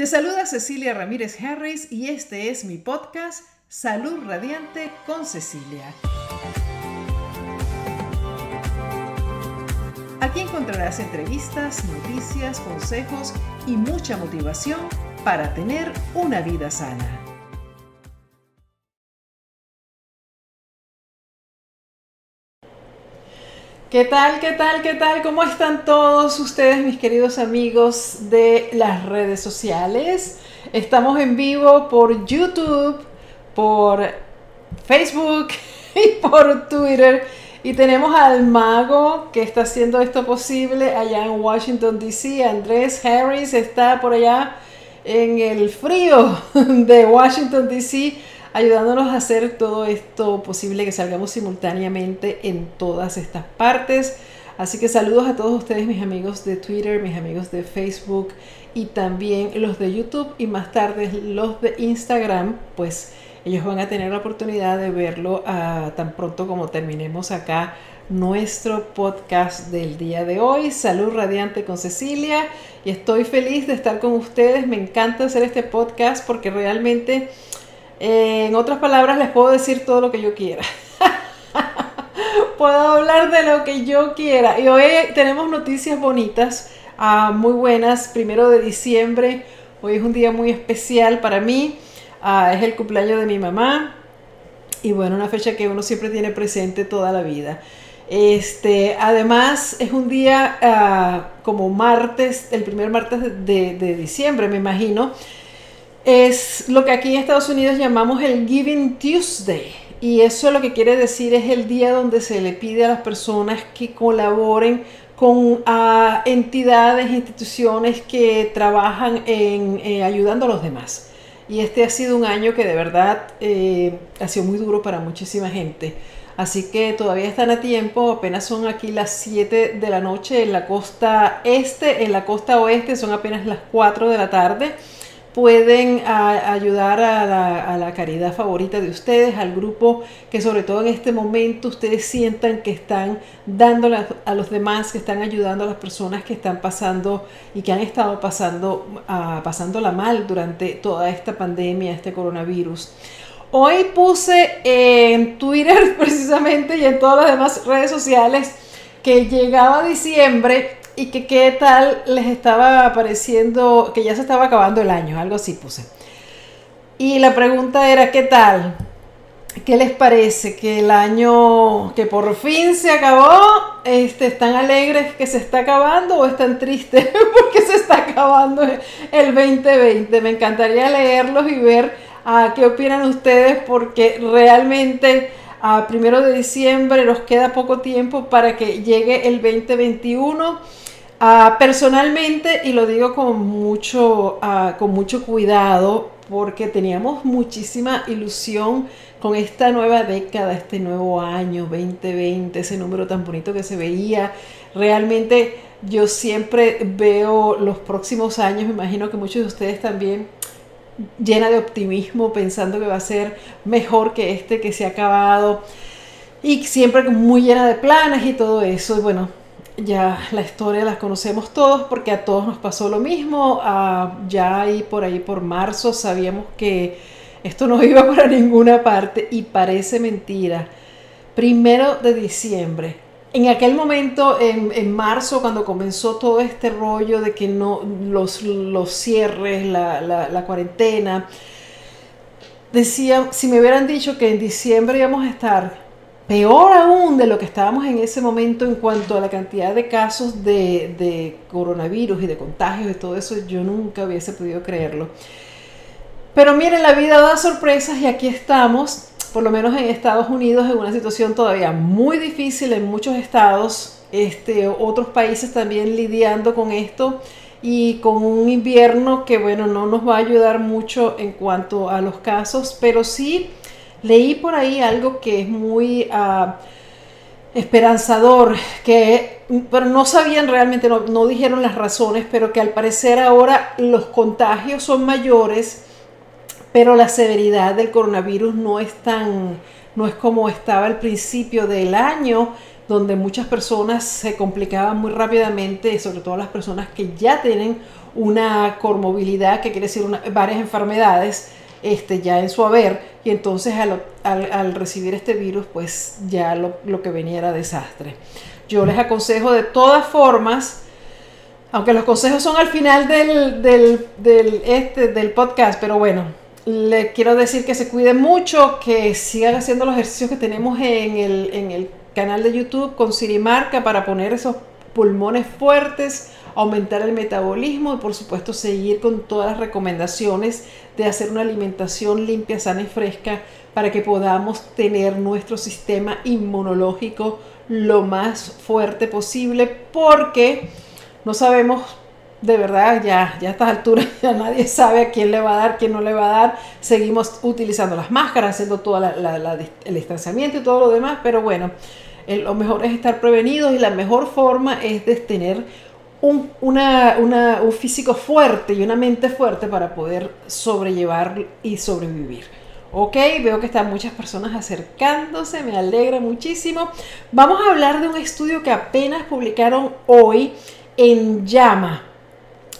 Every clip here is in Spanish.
Te saluda Cecilia Ramírez Harris y este es mi podcast Salud Radiante con Cecilia. Aquí encontrarás entrevistas, noticias, consejos y mucha motivación para tener una vida sana. ¿Qué tal, qué tal, qué tal? ¿Cómo están todos ustedes, mis queridos amigos de las redes sociales? Estamos en vivo por YouTube, por Facebook y por Twitter. Y tenemos al mago que está haciendo esto posible allá en Washington, D.C. Andrés Harris está por allá en el frío de Washington, D.C ayudándonos a hacer todo esto posible que salgamos simultáneamente en todas estas partes. Así que saludos a todos ustedes, mis amigos de Twitter, mis amigos de Facebook y también los de YouTube y más tarde los de Instagram, pues ellos van a tener la oportunidad de verlo ah, tan pronto como terminemos acá nuestro podcast del día de hoy. Salud radiante con Cecilia y estoy feliz de estar con ustedes. Me encanta hacer este podcast porque realmente en otras palabras, les puedo decir todo lo que yo quiera. puedo hablar de lo que yo quiera. Y hoy tenemos noticias bonitas, ah, muy buenas. Primero de diciembre, hoy es un día muy especial para mí. Ah, es el cumpleaños de mi mamá. Y bueno, una fecha que uno siempre tiene presente toda la vida. Este, además, es un día ah, como martes, el primer martes de, de diciembre, me imagino es lo que aquí en Estados Unidos llamamos el Giving Tuesday. Y eso lo que quiere decir es el día donde se le pide a las personas que colaboren con ah, entidades, instituciones que trabajan en eh, ayudando a los demás. Y este ha sido un año que de verdad eh, ha sido muy duro para muchísima gente. Así que todavía están a tiempo, apenas son aquí las 7 de la noche en la costa este, en la costa oeste son apenas las 4 de la tarde pueden ayudar a la, caridad favorita de ustedes, al grupo que sobre todo en este momento ustedes sientan que están dándole a, los demás, que están ayudando a las personas que están pasando y que han estado pasando, uh, pasándola mal durante toda esta pandemia, este coronavirus. Hoy puse en Twitter precisamente y en todas las demás redes sociales que llegaba diciembre y que qué tal les estaba pareciendo, que ya se estaba acabando el año, algo así puse. Y la pregunta era, ¿qué tal? ¿Qué les parece? Que el año que por fin se acabó, este, ¿están alegres que se está acabando o están tristes porque se está acabando el 2020? Me encantaría leerlos y ver a qué opinan ustedes porque realmente a primero de diciembre nos queda poco tiempo para que llegue el 2021 Ah, personalmente, y lo digo con mucho, ah, con mucho cuidado, porque teníamos muchísima ilusión con esta nueva década, este nuevo año 2020, ese número tan bonito que se veía. Realmente yo siempre veo los próximos años, me imagino que muchos de ustedes también llena de optimismo, pensando que va a ser mejor que este que se ha acabado y siempre muy llena de planes y todo eso. Y bueno, ya la historia la conocemos todos porque a todos nos pasó lo mismo. Ah, ya ahí por ahí por marzo sabíamos que esto no iba para ninguna parte y parece mentira. Primero de diciembre. En aquel momento, en, marzo, cuando comenzó todo este rollo de que no los, los cierres, la, la, la cuarentena, decía, si me hubieran dicho que en diciembre íbamos a estar peor aún de lo que estábamos en ese momento en cuanto a la cantidad de casos de, coronavirus y de contagios y todo eso, yo nunca hubiese podido creerlo. Pero miren, la vida da sorpresas y aquí estamos, por lo menos en Estados Unidos, en una situación todavía muy difícil en muchos estados, este, otros países también lidiando con esto y con un invierno que, bueno, no nos va a ayudar mucho en cuanto a los casos, pero sí Leí por ahí algo que es muy ah, esperanzador, que pero no sabían realmente, no, dijeron las razones, pero que al parecer ahora los contagios son mayores, pero la severidad del coronavirus no es tan, no es como estaba al principio del año, donde muchas personas se complicaban muy rápidamente, sobre todo las personas que ya tienen una comorbilidad, que quiere decir varias enfermedades este, ya en su haber, entonces al, recibir este virus, pues ya lo, que venía era desastre. Yo les aconsejo de todas formas, aunque los consejos son al final del, del, este, del podcast, pero bueno, les quiero decir que se cuiden mucho, que sigan haciendo los ejercicios que tenemos en el, en el canal de YouTube con Sirimarca para poner esos pulmones fuertes, aumentar el metabolismo y por supuesto seguir con todas las recomendaciones de hacer una alimentación limpia, sana y fresca para que podamos tener nuestro sistema inmunológico lo más fuerte posible porque no sabemos de verdad ya, ya a estas alturas ya nadie sabe a quién le va a dar, quién no le va a dar. Seguimos utilizando las máscaras, haciendo todo el distanciamiento y todo lo demás, pero bueno, lo mejor es estar prevenidos y la mejor forma es de tener un, un físico fuerte y una mente fuerte para poder sobrellevar y sobrevivir. Ok, veo que están muchas personas acercándose, me alegra muchísimo. Vamos a hablar de un estudio que apenas publicaron hoy en Llama.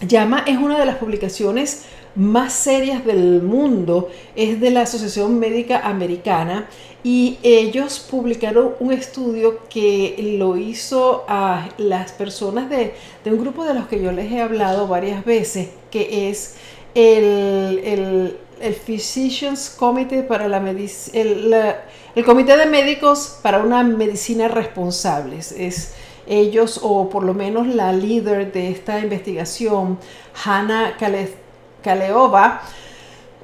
Llama es una de las publicaciones más serias del mundo, es de la Asociación Médica Americana y ellos publicaron un estudio que lo hizo a las personas de, un grupo de los que yo les he hablado varias veces, que es el, el, Physicians Committee para la, el, el Comité de Médicos para una Medicina Responsable. Es ellos, o por lo menos la líder de esta investigación, Hannah Kaleova,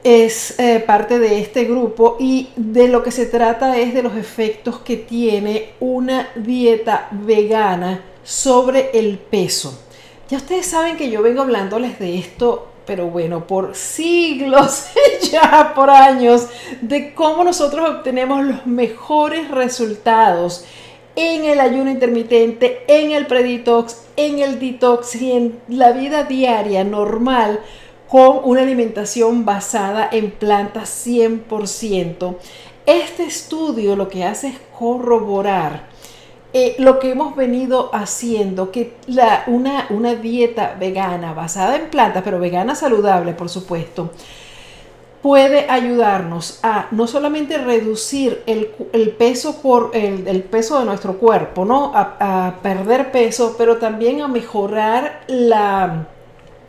es eh, parte de este grupo y de lo que se trata es de los efectos que tiene una dieta vegana sobre el peso. Ya ustedes saben que yo vengo hablándoles de esto, pero bueno, por siglos, ya por años, de cómo nosotros obtenemos los mejores resultados en el ayuno intermitente, en el preditox, en el detox y en la vida diaria normal con una alimentación basada en plantas 100%. Este estudio lo que hace es corroborar eh, lo que hemos venido haciendo, que una, una dieta vegana basada en plantas, pero vegana saludable, por supuesto, puede ayudarnos a no solamente reducir el, peso por el, peso de nuestro cuerpo, ¿no? a, perder peso, pero también a mejorar la,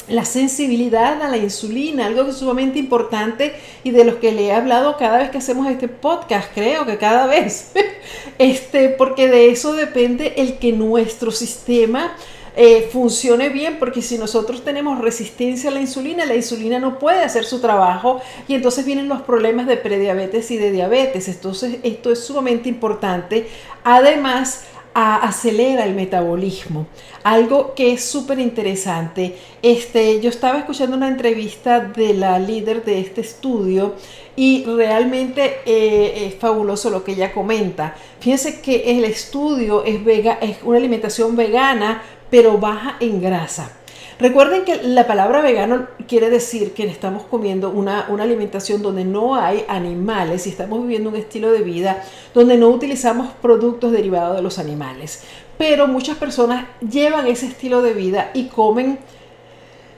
la sensibilidad a la insulina, algo que es sumamente importante y de los que le he hablado cada vez que hacemos este podcast, creo que cada vez, este, porque de eso depende el que nuestro sistema eh, funcione bien, porque si nosotros tenemos resistencia a la insulina, la insulina no puede hacer su trabajo y entonces vienen los problemas de prediabetes y de diabetes. Entonces esto es sumamente importante. Además, acelera el metabolismo. Algo que es súper interesante. Este, yo estaba escuchando una entrevista de la líder de este estudio y realmente eh, es fabuloso lo que ella comenta. Fíjense que el estudio es, vega, es una alimentación vegana, pero baja en grasa. Recuerden que la palabra vegano quiere decir que estamos comiendo una, alimentación donde no hay animales y estamos viviendo un estilo de vida donde no utilizamos productos derivados de los animales. Pero muchas personas llevan ese estilo de vida y comen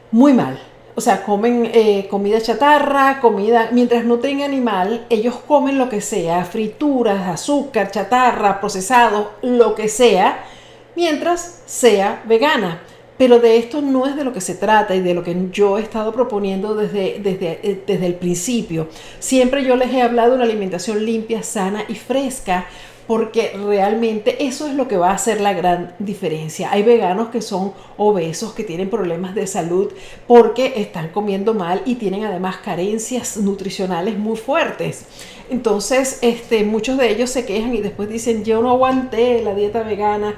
muy mal. O sea, comen eh, comida chatarra, comida, mientras no tengan animal, ellos comen lo que sea, frituras, azúcar, chatarra, procesado, lo que sea, mientras sea vegana. Pero de esto no es de lo que se trata y de lo que yo he estado proponiendo desde, desde, eh, desde el principio. Siempre yo les he hablado de una alimentación limpia, sana y fresca porque realmente eso es lo que va a hacer la gran diferencia. Hay veganos que son obesos, que tienen problemas de salud porque están comiendo mal y tienen además carencias nutricionales muy fuertes. Entonces, este, muchos de ellos se quejan y después dicen, yo no aguanté la dieta vegana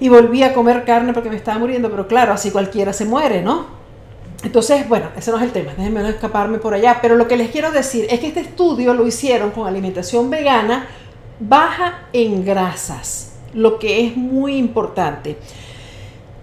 y volví a comer carne porque me estaba muriendo, pero claro, así cualquiera se muere, ¿no? Entonces, bueno, ese no es el tema, déjenme no escaparme por allá, pero lo que les quiero decir es que este estudio lo hicieron con alimentación vegana baja en grasas, lo que es muy importante.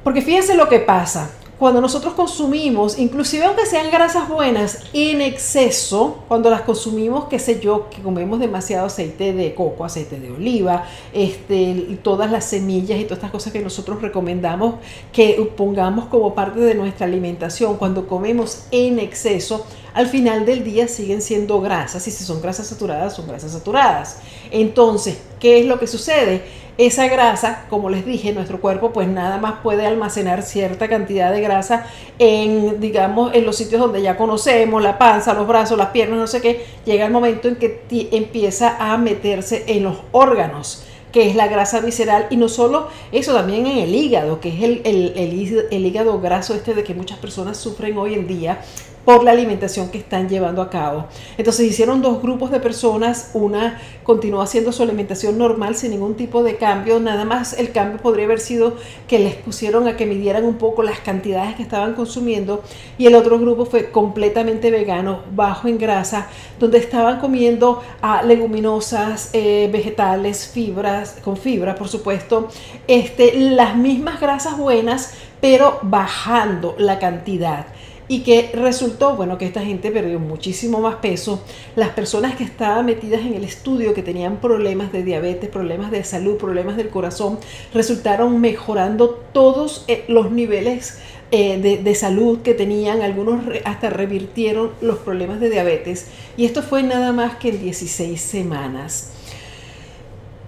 Porque fíjense lo que pasa, cuando nosotros consumimos, inclusive aunque sean grasas buenas, en exceso, cuando las consumimos, qué sé yo, que comemos demasiado aceite de coco, aceite de oliva, este, todas las semillas y todas estas cosas que nosotros recomendamos que pongamos como parte de nuestra alimentación, cuando comemos en exceso, al final del día siguen siendo grasas y si son grasas saturadas, son grasas saturadas. Entonces, ¿qué es lo que sucede? Esa grasa, como les dije, nuestro cuerpo pues nada más puede almacenar cierta cantidad de grasa en, digamos, en los sitios donde ya conocemos, la panza, los brazos, las piernas, no sé qué, llega el momento en que empieza a meterse en los órganos que es la grasa visceral, y no solo eso, también en el hígado, que es el, el, hígado graso este de que muchas personas sufren hoy en día, por la alimentación que están llevando a cabo. Entonces hicieron dos grupos de personas, una continuó haciendo su alimentación normal sin ningún tipo de cambio, nada más el cambio podría haber sido que les pusieron a que midieran un poco las cantidades que estaban consumiendo. Y el otro grupo fue completamente vegano, bajo en grasa, donde estaban comiendo ah, leguminosas, eh, vegetales, fibras, con fibra por supuesto, este, las mismas grasas buenas, pero bajando la cantidad y que resultó, bueno, que esta gente perdió muchísimo más peso. Las personas que estaban metidas en el estudio, que tenían problemas de diabetes, problemas de salud, problemas del corazón, resultaron mejorando todos eh, los niveles eh, de, de, salud que tenían, algunos hasta revirtieron los problemas de diabetes y esto fue nada más que en 16 semanas.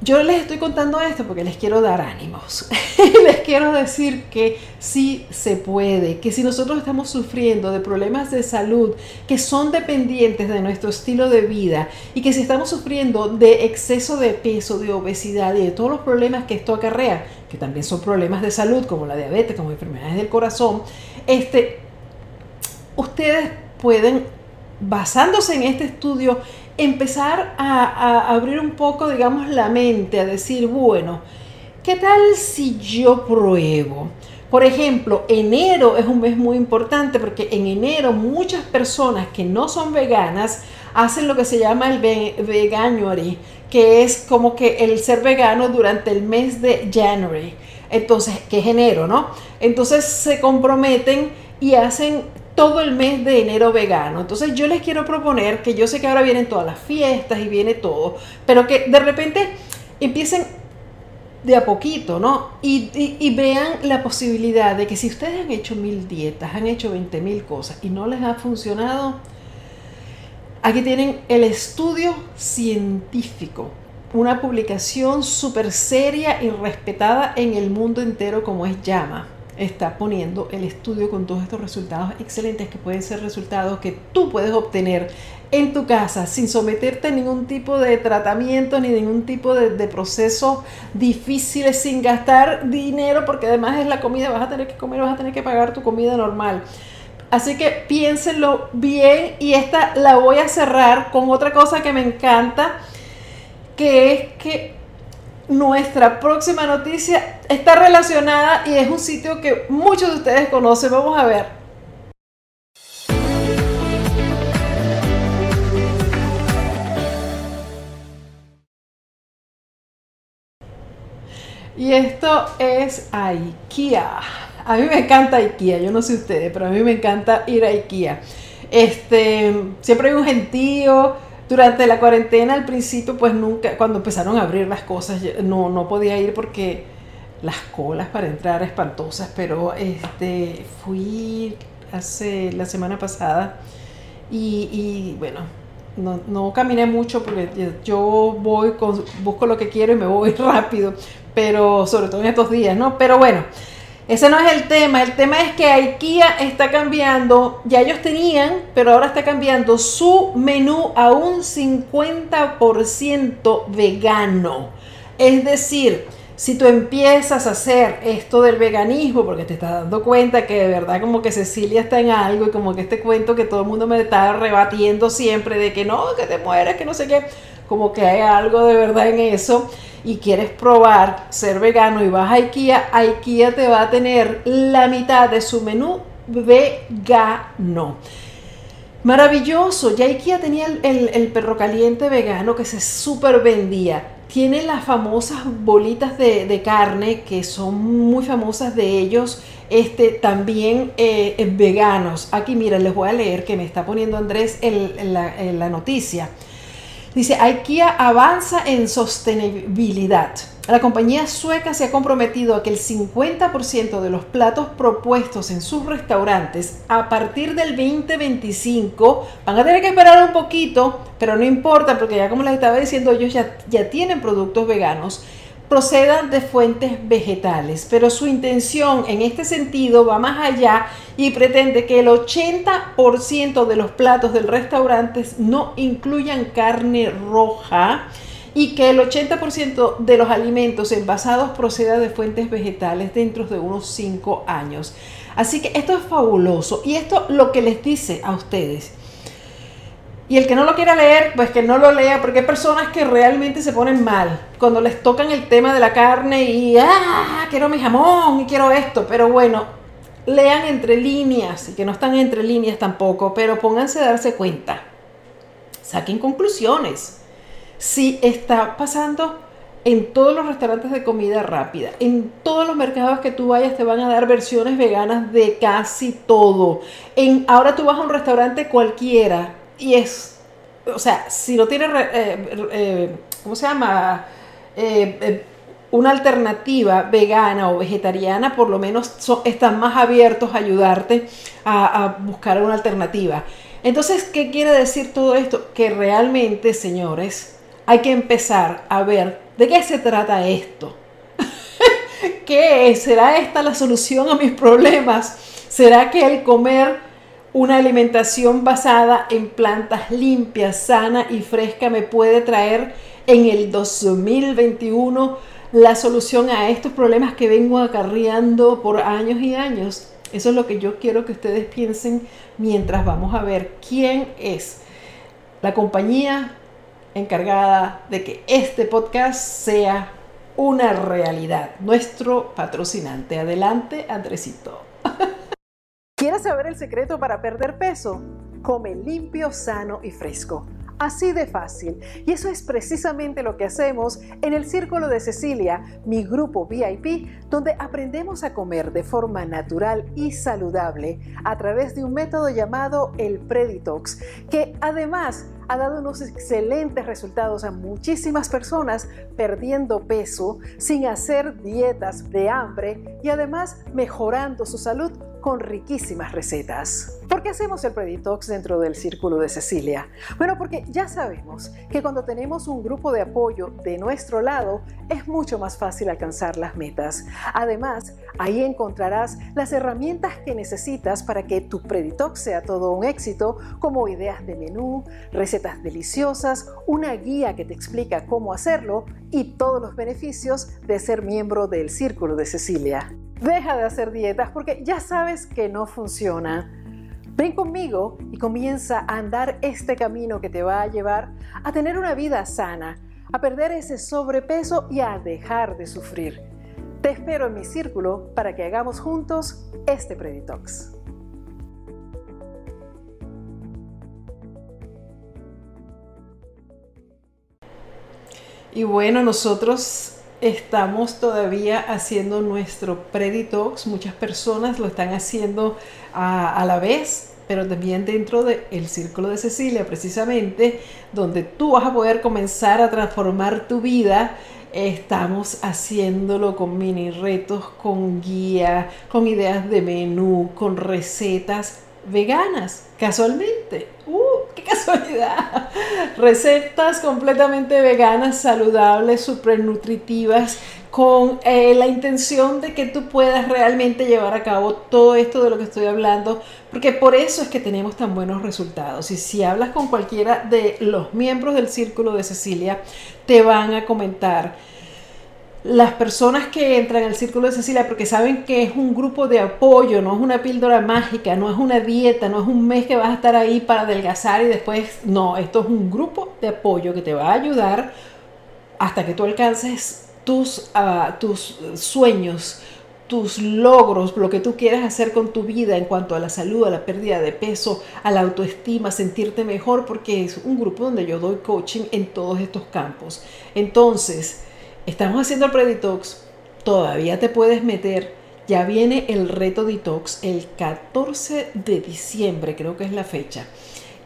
Yo les estoy contando esto porque les quiero dar ánimos. les quiero decir que sí se puede, que si nosotros estamos sufriendo de problemas de salud que son dependientes de nuestro estilo de vida y que si estamos sufriendo de exceso de peso, de obesidad y de todos los problemas que esto acarrea, que también son problemas de salud como la diabetes, como enfermedades del corazón, este, ustedes pueden, basándose en este estudio, empezar a, abrir un poco, digamos, la mente, a decir, bueno, ¿qué tal si yo pruebo? Por ejemplo, enero es un mes muy importante porque en enero muchas personas que no son veganas hacen lo que se llama el veganuary, que es como que el ser vegano durante el mes de January. Entonces, que es enero, ¿no? Entonces se comprometen y hacen todo el mes de enero vegano. Entonces yo les quiero proponer que yo sé que ahora vienen todas las fiestas y viene todo, pero que de repente empiecen de a poquito, ¿no? Y, vean la posibilidad de que si ustedes han hecho mil dietas, han hecho 20 mil cosas y no les ha funcionado, aquí tienen el estudio científico, una publicación súper seria y respetada en el mundo entero como es Llama está poniendo el estudio con todos estos resultados excelentes que pueden ser resultados que tú puedes obtener en tu casa sin someterte a ningún tipo de tratamiento ni ningún tipo de, de proceso difícil, sin gastar dinero, porque además es la comida, vas a tener que comer, vas a tener que pagar tu comida normal. Así que piénsenlo bien y esta la voy a cerrar con otra cosa que me encanta, que es que nuestra próxima noticia está relacionada y es un sitio que muchos de ustedes conocen. Vamos a ver. Y esto es IKEA. A mí me encanta IKEA, yo no sé ustedes, pero a mí me encanta ir a IKEA. Este, siempre hay un gentío, durante la cuarentena al principio, pues nunca, cuando empezaron a abrir las cosas, no, no podía ir porque las colas para entrar espantosas, pero este, fui hace la semana pasada y, bueno, no, no, caminé mucho porque yo voy, con, busco lo que quiero y me voy rápido, pero sobre todo en estos días, ¿no? Pero bueno, ese no es el tema, el tema es que IKEA está cambiando, ya ellos tenían, pero ahora está cambiando su menú a un 50% vegano. Es decir, si tú empiezas a hacer esto del veganismo, porque te estás dando cuenta que de verdad como que Cecilia está en algo y como que este cuento que todo el mundo me está rebatiendo siempre de que no, que te mueres, que no sé qué, como que hay algo de verdad en eso y quieres probar ser vegano y vas a IKEA, IKEA te va a tener la mitad de su menú vegano. Maravilloso, ya IKEA tenía el, perro caliente vegano que se súper vendía. tiene las famosas bolitas de, carne que son muy famosas de ellos, este, también eh, veganos. Aquí mira, les voy a leer que me está poniendo Andrés en la noticia. Dice, IKEA avanza en sostenibilidad. La compañía sueca se ha comprometido a que el 50% de los platos propuestos en sus restaurantes a partir del 2025 van a tener que esperar un poquito, pero no importa porque ya como les estaba diciendo, ellos ya, ya tienen productos veganos procedan de fuentes vegetales, pero su intención en este sentido va más allá y pretende que el 80% de los platos del restaurante no incluyan carne roja y que el 80% de los alimentos envasados proceda de fuentes vegetales dentro de unos 5 años. Así que esto es fabuloso y esto lo que les dice a ustedes y el que no lo quiera leer, pues que no lo lea, porque hay personas que realmente se ponen mal cuando les tocan el tema de la carne y, ah, quiero mi jamón y quiero esto. Pero bueno, lean entre líneas y que no están entre líneas tampoco, pero pónganse a darse cuenta. Saquen conclusiones. Si está pasando en todos los restaurantes de comida rápida, en todos los mercados que tú vayas te van a dar versiones veganas de casi todo. En, ahora tú vas a un restaurante cualquiera y es, o sea, si no tiene, eh, eh, ¿cómo se llama? Eh, una alternativa vegana o vegetariana, por lo menos están más abiertos a ayudarte a, a, buscar una alternativa. Entonces, ¿qué quiere decir todo esto? Que realmente, señores, hay que empezar a ver de qué se trata esto. ¿Qué? ¿Será esta la solución a mis problemas? ¿Será que el comer una alimentación basada en plantas limpias, sana y fresca me puede traer en el 2021 la solución a estos problemas que vengo acarreando por años y años. Eso es lo que yo quiero que ustedes piensen mientras vamos a ver quién es la compañía encargada de que este podcast sea una realidad. Nuestro patrocinante. Adelante, Andresito. ¿Quieres saber el secreto para perder peso? Come limpio, sano y fresco. Así de fácil. Y eso es precisamente lo que hacemos en el Círculo de Cecilia, mi grupo VIP, donde aprendemos a comer de forma natural y saludable a través de un método llamado el Preditox, que además ha dado unos excelentes resultados a muchísimas personas perdiendo peso sin hacer dietas de hambre y además mejorando su salud con riquísimas recetas. ¿Por qué hacemos el Preditox dentro del Círculo de Cecilia? Bueno, porque ya sabemos que cuando tenemos un grupo de apoyo de nuestro lado, es mucho más fácil alcanzar las metas. Además, ahí encontrarás las herramientas que necesitas para que tu Preditox sea todo un éxito, como ideas de menú, recetas deliciosas, una guía que te explica cómo hacerlo y todos los beneficios de ser miembro del Círculo de Cecilia. Deja de hacer dietas porque ya sabes que no funciona. Ven conmigo y comienza a andar este camino que te va a llevar a tener una vida sana, a perder ese sobrepeso y a dejar de sufrir. Te espero en mi círculo para que hagamos juntos este Preditox. Y bueno, nosotros estamos todavía haciendo nuestro Preditox. Muchas personas lo están haciendo a, la vez, pero también dentro del Círculo de Cecilia, precisamente, donde tú vas a poder comenzar a transformar tu vida. Estamos haciéndolo con mini retos, con guía, con ideas de menú, con recetas veganas, casualmente. ¡Uh, casualidad! Recetas completamente veganas, saludables, súper nutritivas, con eh, la intención de que tú puedas realmente llevar a cabo todo esto de lo que estoy hablando, porque por eso es que tenemos tan buenos resultados. Y si hablas con cualquiera de los miembros del Círculo de Cecilia, te van a comentar las personas que entran al Círculo de Cecilia porque saben que es un grupo de apoyo, no es una píldora mágica, no es una dieta, no es un mes que vas a estar ahí para adelgazar y después, no, esto es un grupo de apoyo que te va a ayudar hasta que tú alcances tus, ah, tus sueños tus logros, lo que tú quieras hacer con tu vida en cuanto a la salud, a la pérdida de peso, a la autoestima, sentirte mejor, porque es un grupo donde yo doy coaching en todos estos campos. Entonces, estamos haciendo el Preditox, todavía te puedes meter. Ya viene el reto detox el 14 de diciembre, creo que es la fecha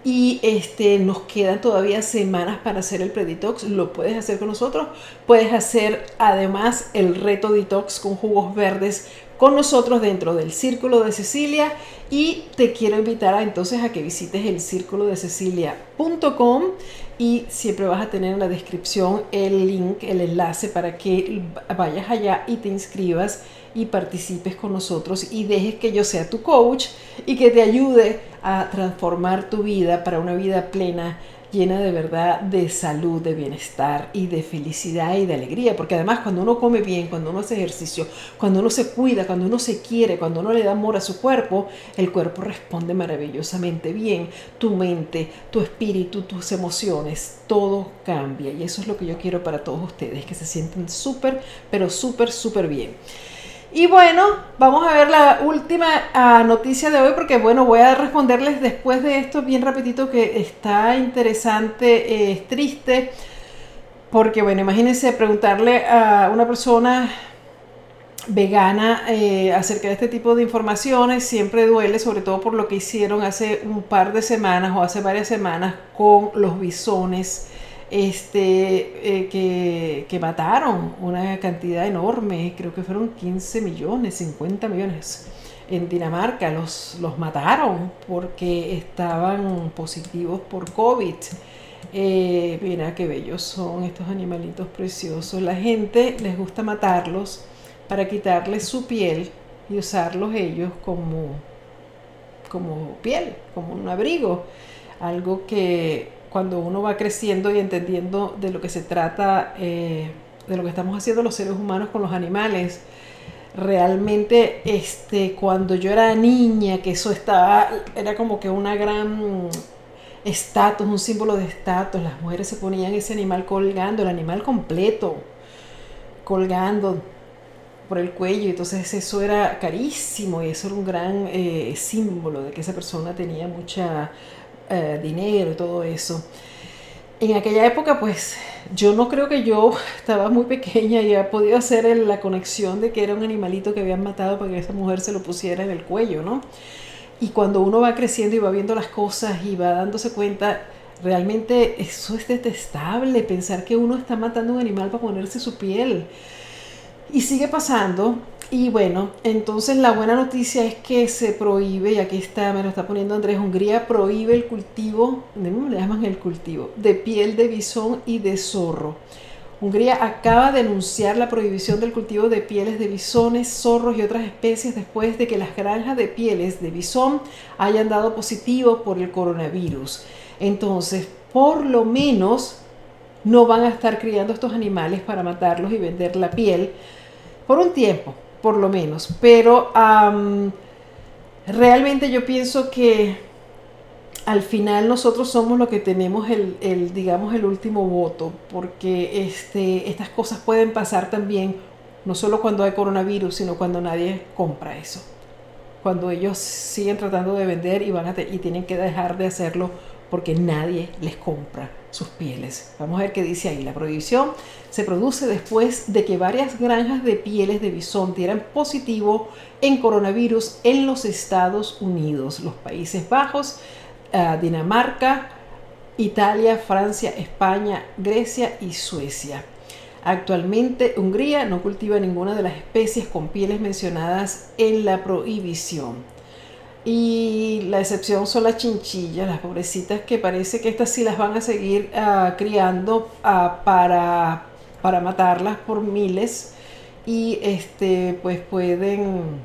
y este, nos quedan todavía semanas para hacer el preditox. Lo puedes hacer con nosotros. Puedes hacer además el reto detox con jugos verdes con nosotros dentro del Círculo de Cecilia y te quiero invitar a, entonces a que visites el círculo de cecilia.com y siempre vas a tener en la descripción el link, el enlace para que vayas allá y te inscribas y participes con nosotros y dejes que yo sea tu coach y que te ayude a transformar tu vida para una vida plena, llena de verdad de salud, de bienestar y de felicidad y de alegría. Porque además cuando uno come bien, cuando uno hace ejercicio, cuando uno se cuida, cuando uno se quiere, cuando uno le da amor a su cuerpo, el cuerpo responde maravillosamente bien. Tu mente, tu espíritu, tus emociones, todo cambia. Y eso es lo que yo quiero para todos ustedes, que se sienten súper, pero súper, súper bien. Y bueno, vamos a ver la última ah, noticia de hoy porque bueno, voy a responderles después de esto bien rapidito que está interesante, es triste, porque bueno, imagínense preguntarle a una persona vegana eh, acerca de este tipo de informaciones siempre duele, sobre todo por lo que hicieron hace un par de semanas o hace varias semanas con los bisones este, eh, que, que, mataron una cantidad enorme, creo que fueron 15 millones, 50 millones. En Dinamarca los, los mataron porque estaban positivos por COVID. Eh, mira qué bellos son estos animalitos preciosos. La gente les gusta matarlos para quitarles su piel y usarlos ellos como, como piel, como un abrigo. Algo que cuando uno va creciendo y entendiendo de lo que se trata, eh, de lo que estamos haciendo los seres humanos con los animales, realmente este, cuando yo era niña, que eso estaba, era como que una gran estatus, un símbolo de estatus, las mujeres se ponían ese animal colgando, el animal completo, colgando por el cuello, entonces eso era carísimo y eso era un gran eh, símbolo de que esa persona tenía mucha eh, dinero y todo eso. En aquella época, pues yo no creo que yo estaba muy pequeña y había podido hacer la conexión de que era un animalito que habían matado para que esa mujer se lo pusiera en el cuello, ¿no? Y cuando uno va creciendo y va viendo las cosas y va dándose cuenta, realmente eso es detestable, pensar que uno está matando a un animal para ponerse su piel. Y sigue pasando y bueno, entonces la buena noticia es que se prohíbe, y aquí está, me lo está poniendo Andrés, Hungría prohíbe el cultivo, ¿cómo le llaman el cultivo? De piel de bisón y de zorro. Hungría acaba de anunciar la prohibición del cultivo de pieles de bisones, zorros y otras especies después de que las granjas de pieles de bisón hayan dado positivo por el coronavirus. Entonces, por lo menos no van a estar criando estos animales para matarlos y vender la piel por un tiempo por lo menos. Pero realmente yo pienso que al final nosotros somos los que tenemos el, digamos, el último voto, porque este, estas cosas pueden pasar también, no solo cuando hay coronavirus, sino cuando nadie compra eso. Cuando ellos siguen tratando de vender y, van a y tienen que dejar de hacerlo porque nadie les compra sus pieles. Vamos a ver qué dice ahí. La prohibición se produce después de que varias granjas de pieles de bisonte eran positivo en coronavirus en los Estados Unidos, los Países Bajos, eh, Dinamarca, Italia, Francia, España, Grecia y Suecia. Actualmente Hungría no cultiva ninguna de las especies con pieles mencionadas en la prohibición. Y la excepción son las chinchillas, las pobrecitas que parece que estas sí las van a seguir ah, criando ah, para, para matarlas por miles y este pues pueden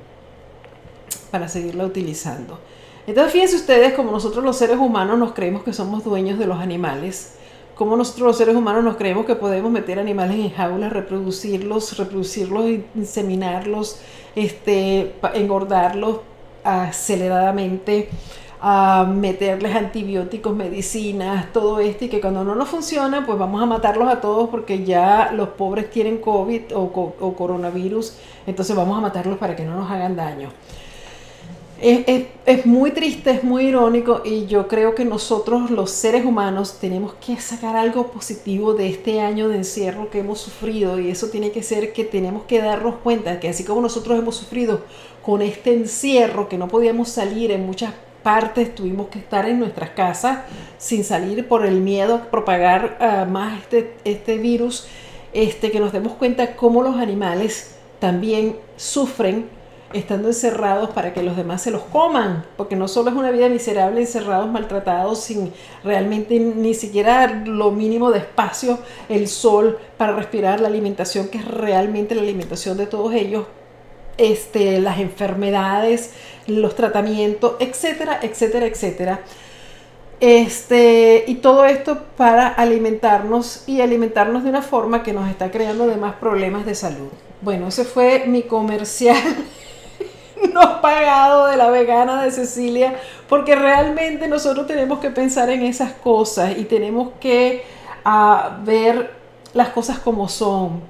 para seguirla utilizando. Entonces fíjense ustedes como nosotros los seres humanos nos creemos que somos dueños de los animales, como nosotros los seres humanos nos creemos que podemos meter animales en jaulas, reproducirlos, reproducirlos, inseminarlos, este, engordarlos, aceleradamente a meterles antibióticos, medicinas, todo esto, y que cuando no nos funciona, pues vamos a matarlos a todos porque ya los pobres tienen COVID o, o coronavirus, entonces vamos a matarlos para que no nos hagan daño. Es, muy triste, es muy irónico y yo creo que nosotros los seres humanos tenemos que sacar algo positivo de este año de encierro que hemos sufrido y eso tiene que ser que tenemos que darnos cuenta que así como nosotros hemos sufrido con este encierro que no podíamos salir en muchas partes, tuvimos que estar en nuestras casas sin salir por el miedo a propagar ah, más este, este virus, este, que nos demos cuenta cómo los animales también sufren estando encerrados para que los demás se los coman, porque no solo es una vida miserable, encerrados, maltratados, sin realmente ni siquiera lo mínimo de espacio, el sol para respirar, la alimentación, que es realmente la alimentación de todos ellos, este, las enfermedades, los tratamientos, etcétera, etcétera, etcétera. Este, y todo esto para alimentarnos y alimentarnos de una forma que nos está creando además problemas de salud. Bueno, ese fue mi comercial no pagado de la vegana de Cecilia, porque realmente nosotros tenemos que pensar en esas cosas y tenemos que ah, ver las cosas como son.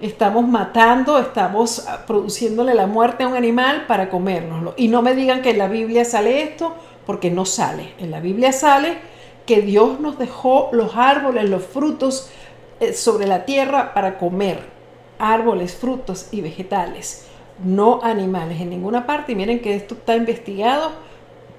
Estamos matando, estamos ah, produciéndole la muerte a un animal para comérnoslo. Y no me digan que en la Biblia sale esto, porque no sale. En la Biblia sale que Dios nos dejó los árboles, los frutos eh, sobre la tierra para comer. Árboles, frutos y vegetales no animales en ninguna parte. Y miren que esto está investigado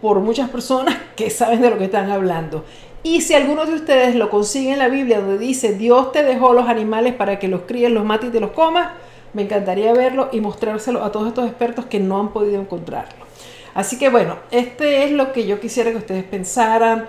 por muchas personas que saben de lo que están hablando. Y si alguno de ustedes lo consigue en la Biblia donde dice Dios te dejó los animales para que los críes, los mates y te los comas, me encantaría verlo y mostrárselo a todos estos expertos que no han podido encontrarlo. Así que bueno, este es lo que yo quisiera que ustedes pensaran.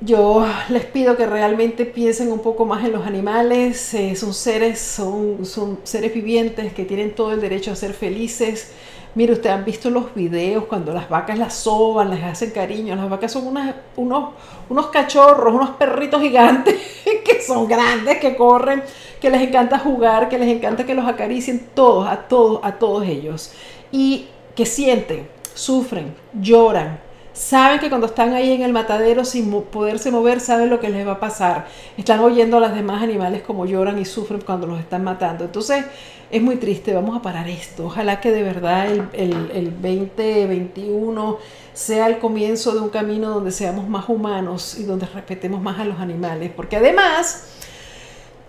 Yo les pido que realmente piensen un poco más en los animales. Eh, son seres, son, seres vivientes que tienen todo el derecho a ser felices. Mire, ustedes han visto los videos cuando las vacas las soban, les hacen cariño. Las vacas son unos, unos cachorros, unos perritos gigantes que son grandes, que corren, que les encanta jugar, que les encanta que los acaricien todos, a todos, a todos ellos. Y que sienten, sufren, lloran, saben que cuando están ahí en el matadero sin poderse mover, saben lo que les va a pasar. Están oyendo a los demás animales como lloran y sufren cuando los están matando. Entonces es muy triste, vamos a parar esto. Ojalá que de verdad el, el, el 2021 sea el comienzo de un camino donde seamos más humanos y donde respetemos más a los animales. Porque además...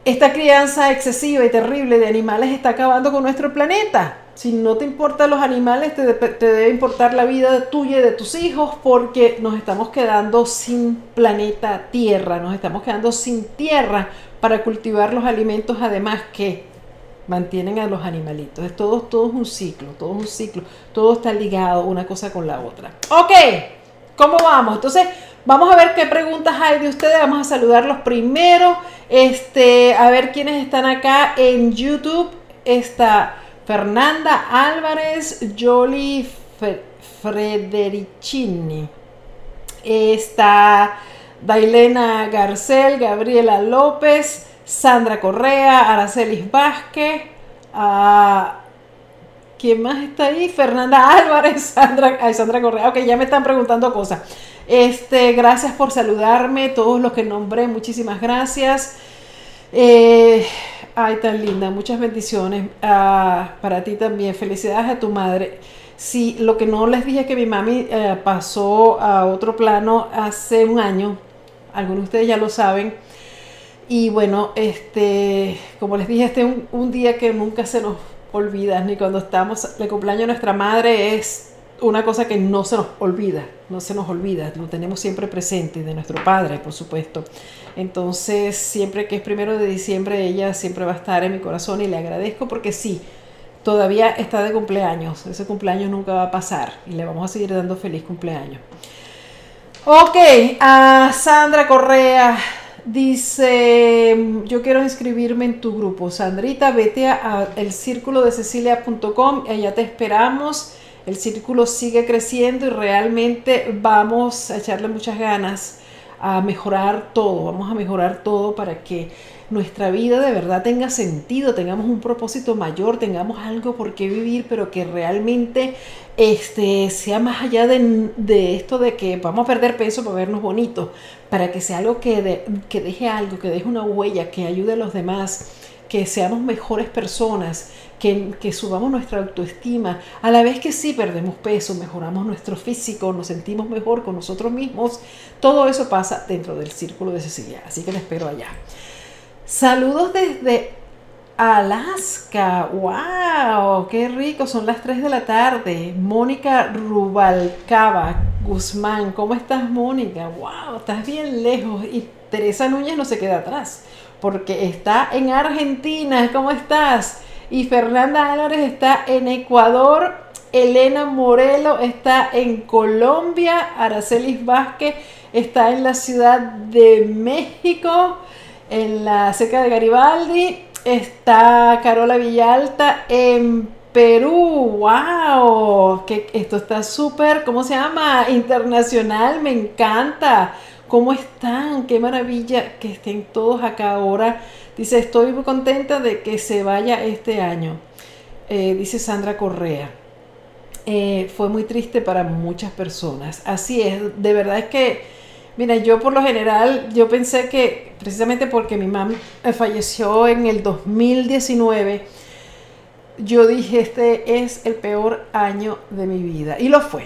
Esta crianza excesiva y terrible de animales está acabando con nuestro planeta si no te importan los animales, te, debe importar la vida tuya y de tus hijos porque nos estamos quedando sin planeta Tierra, nos estamos quedando sin tierra para cultivar los alimentos además que mantienen a los animalitos. Es todo, todo es un ciclo, todo es un ciclo, todo está ligado una cosa con la otra. Ok, ¿cómo vamos? Entonces, vamos a ver qué preguntas hay de ustedes. Vamos a saludarlos primero. Este, a ver quiénes están acá en YouTube. Está Fernanda Álvarez, Jolie Fredericini. Está Dailena Garcel, Gabriela López, Sandra Correa, Aracelis Vázquez. Ah, ¿Quién más está ahí? Fernanda Álvarez, Sandra, Sandra Correa. Ok, ya me están preguntando cosas. Este, gracias por saludarme, todos los que nombré, muchísimas gracias. Eh, Ay, tan linda, muchas bendiciones ah, para ti también. Felicidades a tu madre. Sí, lo que no les dije es que mi mami eh, pasó a otro plano hace un año. Algunos de ustedes ya lo saben. Y bueno, este, como les dije, este es un, un día que nunca se nos olvida, ni cuando estamos, el cumpleaños de nuestra madre es una cosa que no se nos olvida, no se nos olvida, lo tenemos siempre presente, de nuestro padre, por supuesto. Entonces, siempre que es primero de diciembre, ella siempre va a estar en mi corazón y le agradezco porque sí, todavía está de cumpleaños, ese cumpleaños nunca va a pasar y le vamos a seguir dando feliz cumpleaños. Ok, a Sandra Correa dice, yo quiero inscribirme en tu grupo. Sandrita, vete a, el círculo de cecilia.com, allá te esperamos el círculo sigue creciendo y realmente vamos a echarle muchas ganas a mejorar todo, vamos a mejorar todo para que nuestra vida de verdad tenga sentido, tengamos un propósito mayor, tengamos algo por qué vivir, pero que realmente este, sea más allá de, esto de que vamos a perder peso para vernos bonitos, para que sea algo que, que deje algo, que deje una huella, que ayude a los demás, que seamos mejores personas, que, que, subamos nuestra autoestima, a la vez que sí perdemos peso, mejoramos nuestro físico, nos sentimos mejor con nosotros mismos, todo eso pasa dentro del círculo de Cecilia, así que le espero allá. Saludos desde Alaska. ¡Wow! ¡Qué rico! Son las 3 de la tarde. Mónica Rubalcaba Guzmán. ¿Cómo estás, Mónica? ¡Wow! Estás bien lejos. Y Teresa Núñez no se queda atrás porque está en Argentina. ¿Cómo estás? Y Fernanda Álvarez está en Ecuador. Elena Morelo está en Colombia. Aracelis Vázquez está en la Ciudad de México en la seca de Garibaldi. Está Carola Villalta en Perú. ¡Wow! Que esto está súper, ¿cómo se llama? Internacional, me encanta. ¿Cómo están? Qué maravilla que estén todos acá ahora. Dice, estoy muy contenta de que se vaya este año. Eh, dice Sandra Correa. Eh, fue muy triste para muchas personas. Así es, de verdad es que Mira, yo por lo general, yo pensé que precisamente porque mi mamá falleció en el 2019, yo dije, este es el peor año de mi vida. Y lo fue,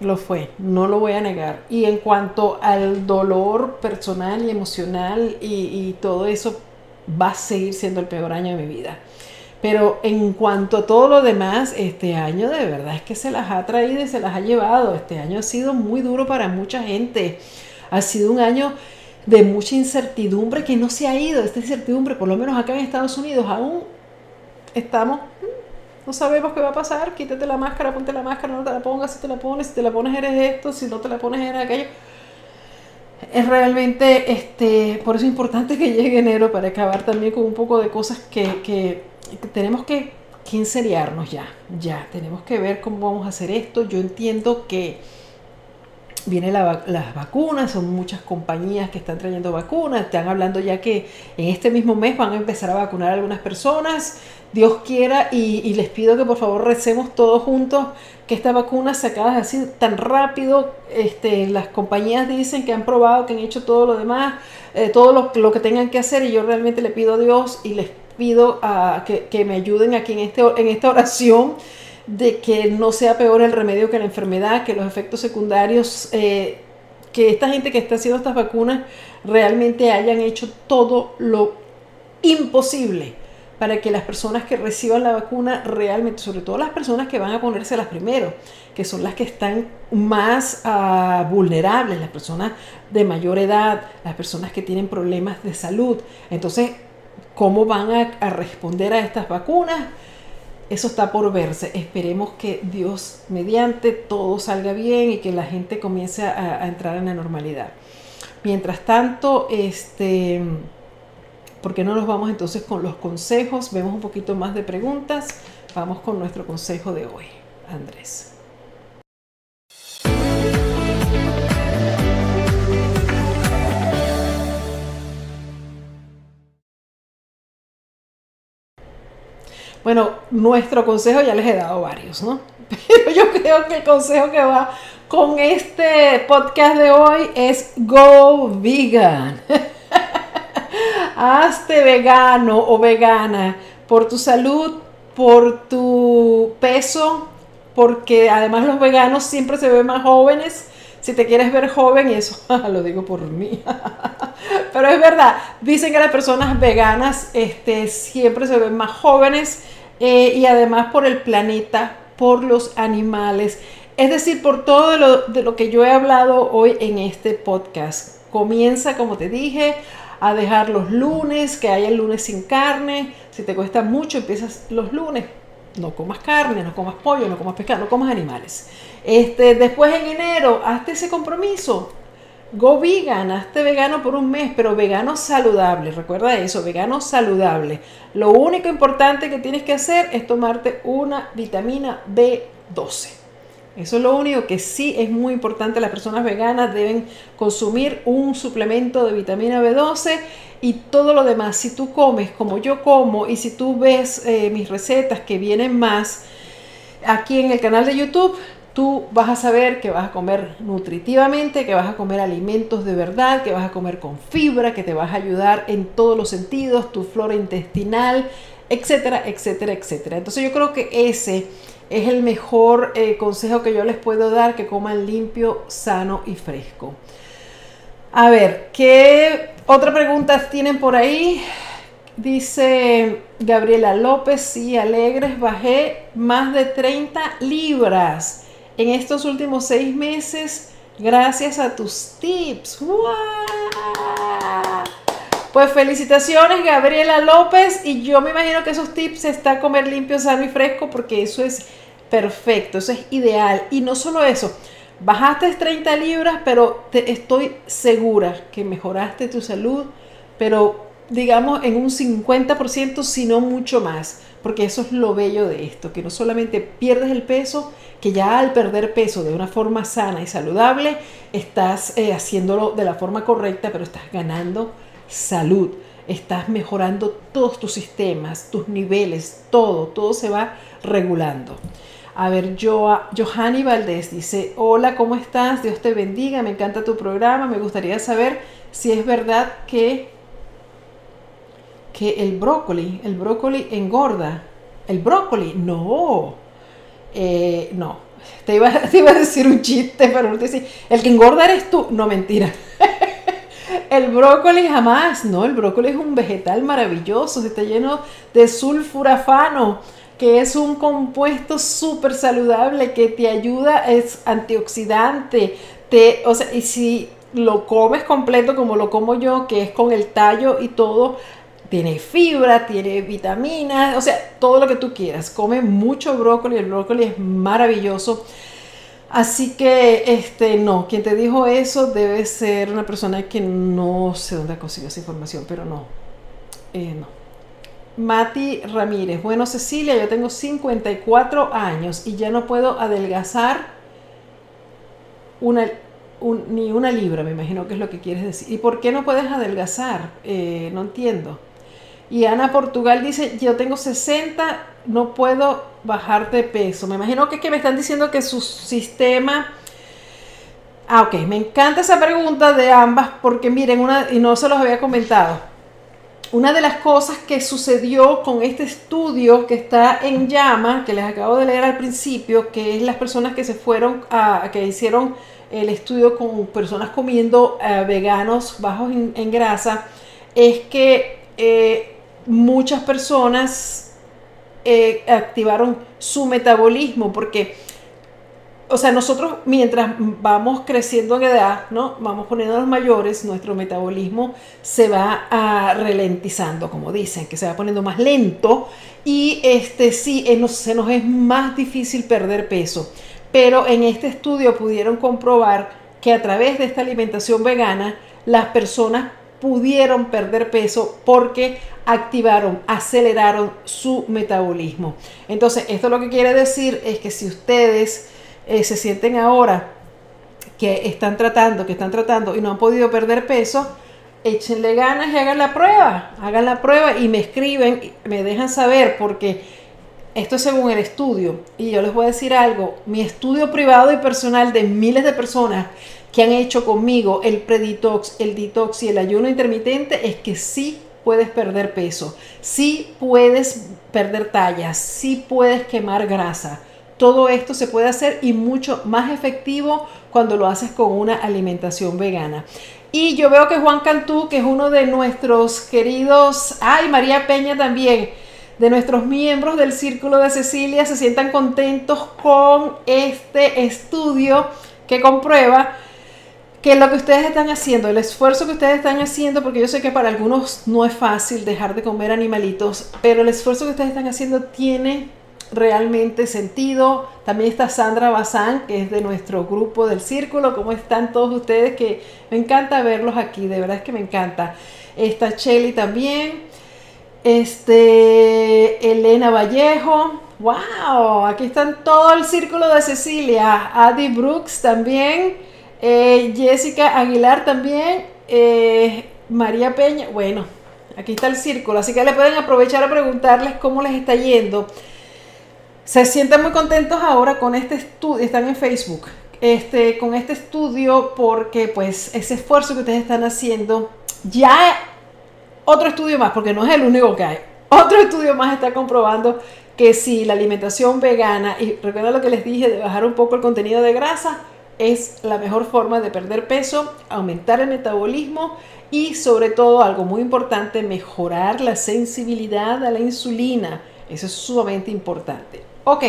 lo fue, no lo voy a negar. Y en cuanto al dolor personal y emocional y, todo eso, va a seguir siendo el peor año de mi vida. Pero en cuanto a todo lo demás, este año de verdad es que se las ha traído y se las ha llevado. Este año ha sido muy duro para mucha gente ha sido un año de mucha incertidumbre que no se ha ido. Esta incertidumbre, por lo menos acá en Estados Unidos, aún estamos, no sabemos qué va a pasar. Quítate la máscara, ponte la máscara, no te la pongas, si te la pones, si te la pones eres esto, si no te la pones eres aquello. Es realmente, este, por eso es importante que llegue enero para acabar también con un poco de cosas que, que, tenemos que, que enseriarnos ya, ya, tenemos que ver cómo vamos a hacer esto. Yo entiendo que vienen las vacunas, son muchas compañías que están trayendo vacunas, están hablando ya que en este mismo mes van a empezar a vacunar a algunas personas, Dios quiera, y, les pido que por favor recemos todos juntos que esta vacuna se acabe así tan rápido, este, las compañías dicen que han probado, que han hecho todo lo demás, eh, todo lo, que tengan que hacer, y yo realmente le pido a Dios y les pido que me ayuden aquí en, este, en esta oración de que no sea peor el remedio que la enfermedad, que los efectos secundarios, eh, que esta gente que está haciendo estas vacunas realmente hayan hecho todo lo imposible para que las personas que reciban la vacuna realmente, sobre todo las personas que van a ponérselas primero, que son las que están más ah, vulnerables, las personas de mayor edad, las personas que tienen problemas de salud. Entonces, ¿cómo van a responder a estas vacunas? eso está por verse. Esperemos que Dios mediante todo salga bien y que la gente comience a, entrar en la normalidad. Mientras tanto, este, ¿por qué no nos vamos entonces con los consejos? Vemos un poquito más de preguntas. Vamos con nuestro consejo de hoy. Andrés. Bueno, nuestro consejo ya les he dado varios, ¿no? Pero yo creo que el consejo que va con este podcast de hoy es Go Vegan. Hazte vegano o vegana por tu salud, por tu peso, porque además los veganos siempre se ven más jóvenes. Si te quieres ver joven, y eso lo digo por mí, pero es verdad, dicen que las personas veganas este, siempre se ven más jóvenes eh, y además por el planeta, por los animales, es decir, por todo lo, de lo que yo he hablado hoy en este podcast. Comienza, como te dije, a dejar los lunes, que haya el lunes sin carne. Si te cuesta mucho, empiezas los lunes. No comas carne, no comas pollo, no comas pescado, no comas animales. Este, después en enero, hazte ese compromiso. Go vegan, hazte vegano por un mes, pero vegano saludable. Recuerda eso, vegano saludable. Lo único importante que tienes que hacer es tomarte una vitamina B12. Eso es lo único que sí es muy importante. Las personas veganas deben consumir un suplemento de vitamina B12 y todo lo demás. Si tú comes como yo como y si tú ves eh, mis recetas que vienen más aquí en el canal de YouTube, tú vas a saber que vas a comer nutritivamente, que vas a comer alimentos de verdad, que vas a comer con fibra, que te vas a ayudar en todos los sentidos, tu flora intestinal, etcétera, etcétera, etcétera. Entonces yo creo que ese es el mejor eh, consejo que yo les puedo dar, que coman limpio, sano y fresco. A ver, ¿qué otra pregunta tienen por ahí? Dice Gabriela López, sí, alegres, bajé más de 30 libras en estos últimos seis meses gracias a tus tips. Pues felicitaciones Gabriela López y yo me imagino que esos tips está comer limpio, sano y fresco porque eso es perfecto, eso es ideal. Y no solo eso, bajaste 30 libras, pero te estoy segura que mejoraste tu salud, pero digamos en un 50%, si no mucho más, porque eso es lo bello de esto, que no solamente pierdes el peso, que ya al perder peso de una forma sana y saludable, estás eh, haciéndolo de la forma correcta, pero estás ganando salud, estás mejorando todos tus sistemas, tus niveles, todo, todo se va regulando. A ver, Johanny Valdés dice, hola, ¿cómo estás? Dios te bendiga, me encanta tu programa, me gustaría saber si es verdad que que el brócoli, el brócoli engorda. El brócoli, no. Eh, no. Te iba, a decir un chiste, pero no te decía, el que engorda eres tú. No, mentira. el brócoli jamás, no. El brócoli es un vegetal maravilloso, está lleno de sulfurafano, que es un compuesto súper saludable que te ayuda, es antioxidante. Te, o sea, y si lo comes completo como lo como yo, que es con el tallo y todo, tiene fibra, tiene vitaminas, o sea, todo lo que tú quieras. Come mucho brócoli, el brócoli es maravilloso. Así que, este, no, quien te dijo eso debe ser una persona que no sé dónde ha conseguido esa información, pero no, eh, no. Mati Ramírez, bueno Cecilia, yo tengo 54 años y ya no puedo adelgazar una, ni una libra, me imagino que es lo que quieres decir. ¿Y por qué no puedes adelgazar? Eh, no entiendo. Y Ana Portugal dice, yo tengo 60, no puedo bajar de peso. Me imagino que, que me están diciendo que su sistema... Ah, ok, me encanta esa pregunta de ambas porque miren, una, y no se los había comentado, una de las cosas que sucedió con este estudio que está en llama, que les acabo de leer al principio, que es las personas que se fueron a, que hicieron el estudio con personas comiendo eh, veganos bajos en, grasa, es que eh, muchas personas eh, activaron su metabolismo porque, o sea, nosotros mientras vamos creciendo en edad, ¿no? Vamos poniéndonos mayores, nuestro metabolismo se va a ralentizando, como dicen, que se va poniendo más lento y este sí, eh, se nos es más difícil perder peso. Pero en este estudio pudieron comprobar que a través de esta alimentación vegana, las personas pudieron perder peso porque activaron, aceleraron su metabolismo. Entonces, esto lo que quiere decir es que si ustedes eh, se sienten ahora que están tratando, que están tratando y no han podido perder peso, échenle ganas y hagan la prueba, hagan la prueba y me escriben, me dejan saber porque esto es según el estudio y yo les voy a decir algo, mi estudio privado y personal de miles de personas que han hecho conmigo el preditox, el detox y el ayuno intermitente es que sí puedes perder peso, sí puedes perder tallas, sí puedes quemar grasa. Todo esto se puede hacer y mucho más efectivo cuando lo haces con una alimentación vegana. Y yo veo que Juan Cantú, que es uno de nuestros queridos, ay, María Peña también, de nuestros miembros del Círculo de Cecilia, se sientan contentos con este estudio que comprueba que lo que ustedes están haciendo, el esfuerzo que ustedes están haciendo, porque yo sé que para algunos no es fácil dejar de comer animalitos, pero el esfuerzo que ustedes están haciendo tiene realmente sentido. También está Sandra Bazán, que es de nuestro grupo del círculo. ¿Cómo están todos ustedes? Que me encanta verlos aquí, de verdad es que me encanta. Está Shelly también. Este, Elena Vallejo, ¡Wow! Aquí están todo el círculo de Cecilia. Adi Brooks también. Eh, Jessica Aguilar también. Eh, María Peña. Bueno, aquí está el círculo. Así que le pueden aprovechar a preguntarles cómo les está yendo. Se sienten muy contentos ahora con este estudio. Están en Facebook. Este, con este estudio porque pues ese esfuerzo que ustedes están haciendo ya otro estudio más, porque no es el único que hay. Otro estudio más está comprobando que si la alimentación vegana, y recuerda lo que les dije de bajar un poco el contenido de grasa, es la mejor forma de perder peso, aumentar el metabolismo y sobre todo algo muy importante, mejorar la sensibilidad a la insulina. Eso es sumamente importante. Ok,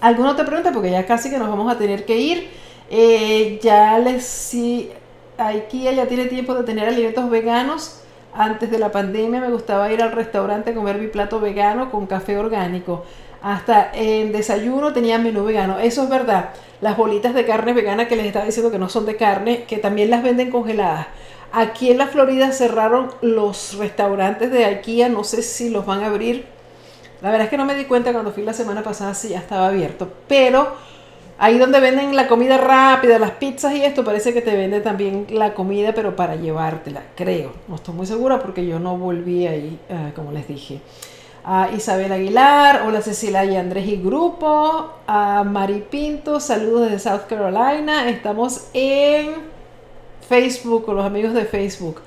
¿alguna otra pregunta? Porque ya casi que nos vamos a tener que ir. Eh, ya les, si IKEA ya tiene tiempo de tener alimentos veganos, antes de la pandemia me gustaba ir al restaurante a comer mi plato vegano con café orgánico. Hasta en desayuno tenía menú vegano. Eso es verdad. Las bolitas de carne vegana que les estaba diciendo que no son de carne, que también las venden congeladas. Aquí en la Florida cerraron los restaurantes de IKEA. No sé si los van a abrir. La verdad es que no me di cuenta cuando fui la semana pasada si ya estaba abierto. Pero Ahí donde venden la comida rápida, las pizzas y esto, parece que te venden también la comida, pero para llevártela, creo. No estoy muy segura porque yo no volví ahí, ah, como les dije. A Isabel Aguilar, hola Cecilia y Andrés y Grupo. A Mari Pinto, saludos desde South Carolina. Estamos en Facebook, con los amigos de Facebook.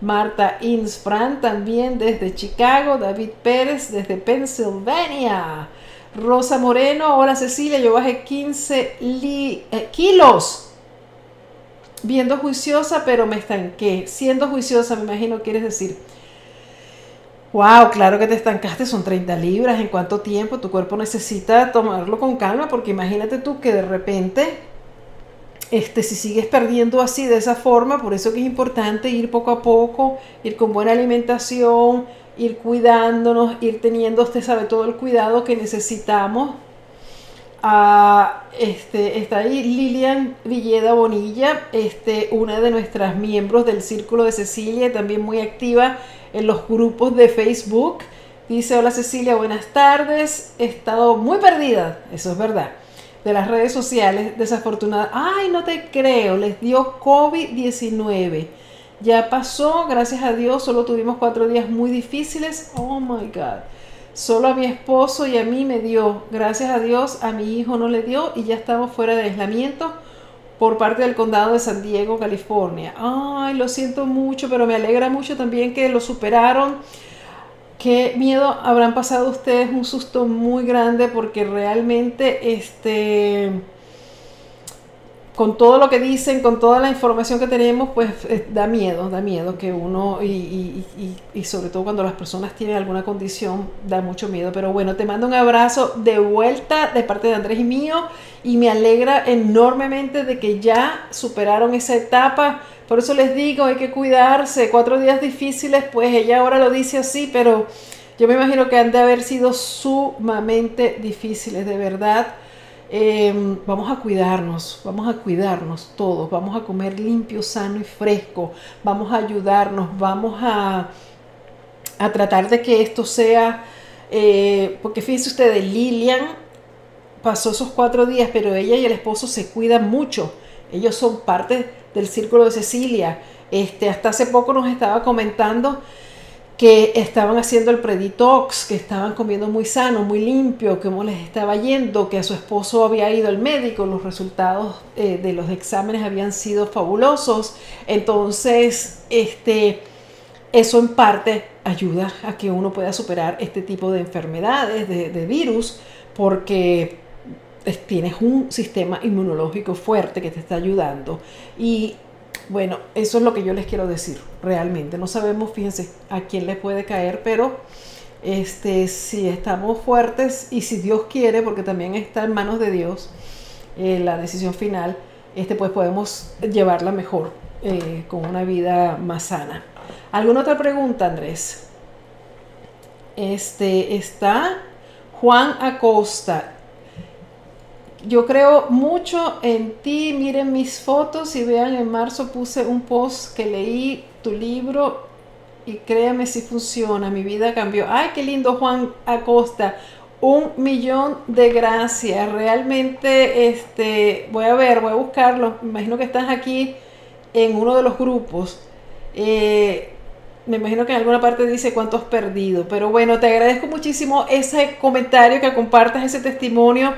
Marta Insfran también desde Chicago. David Pérez desde Pennsylvania. Rosa Moreno, hola Cecilia, yo bajé 15 eh, kilos. Viendo juiciosa, pero me estanqué. Siendo juiciosa, me imagino, quieres decir. Wow, claro que te estancaste, son 30 libras. ¿En cuánto tiempo? Tu cuerpo necesita tomarlo con calma, porque imagínate tú que de repente, este, si sigues perdiendo así, de esa forma, por eso que es importante ir poco a poco, ir con buena alimentación, ir cuidándonos, ir teniendo, usted sabe, todo el cuidado que necesitamos. Este, está ahí Lilian Villeda Bonilla, este, una de nuestras miembros del Círculo de Cecilia, también muy activa en los grupos de Facebook. Dice, hola Cecilia, buenas tardes. He estado muy perdida, eso es verdad, de las redes sociales, desafortunada. Ay, no te creo, les dio COVID-19 ya pasó, gracias a Dios, solo tuvimos cuatro días muy difíciles. Oh my God. Solo a mi esposo y a mí me dio, gracias a Dios, a mi hijo no le dio y ya estamos fuera de aislamiento por parte del condado de San Diego, California. Ay, lo siento mucho, pero me alegra mucho también que lo superaron. Qué miedo habrán pasado ustedes, un susto muy grande porque realmente este con todo lo que dicen, con toda la información que tenemos, pues eh, da miedo, da miedo que uno, y, y, sobre todo cuando las personas tienen alguna condición, da mucho miedo. Pero bueno, te mando un abrazo de vuelta de parte de Andrés y mío, y me alegra enormemente de que ya superaron esa etapa. Por eso les digo, hay que cuidarse. Cuatro días difíciles, pues ella ahora lo dice así, pero yo me imagino que han de haber sido sumamente difíciles, de verdad Em, vamos a cuidarnos, vamos a cuidarnos todos, vamos a comer limpio, sano y fresco, vamos a ayudarnos, vamos a, a tratar de que esto sea, eh, porque fíjense ustedes, Lilian pasó esos cuatro días, pero ella y el esposo se cuidan mucho, ellos son parte del círculo de Cecilia. Este, hasta hace poco nos estaba comentando que estaban haciendo el preditox, que estaban comiendo muy sano, muy limpio, cómo les estaba yendo, que a su esposo había ido al médico, los resultados eh, de los exámenes habían sido fabulosos. Entonces, este, eso en parte ayuda a que uno pueda superar este tipo de enfermedades, de, de virus, porque tienes un sistema inmunológico fuerte que te está ayudando. Y bueno, eso es lo que yo les quiero decir, realmente. No sabemos, fíjense, a quién le puede caer, pero este, si estamos fuertes y si Dios quiere, porque también está en manos de Dios eh, la decisión final, este, pues podemos llevarla mejor, eh, con una vida más sana. ¿Alguna otra pregunta, Andrés? Este está Juan Acosta yo creo mucho en ti, miren mis fotos y vean, en marzo puse un post que leí tu libro y créame si funciona, mi vida cambió. Ay, qué lindo Juan Acosta. Un millón de gracias. Realmente, este, voy a ver, voy a buscarlo. Me imagino que estás aquí en uno de los grupos. Eh, me imagino que en alguna parte dice cuánto has perdido. Pero bueno, te agradezco muchísimo ese comentario, que compartas ese testimonio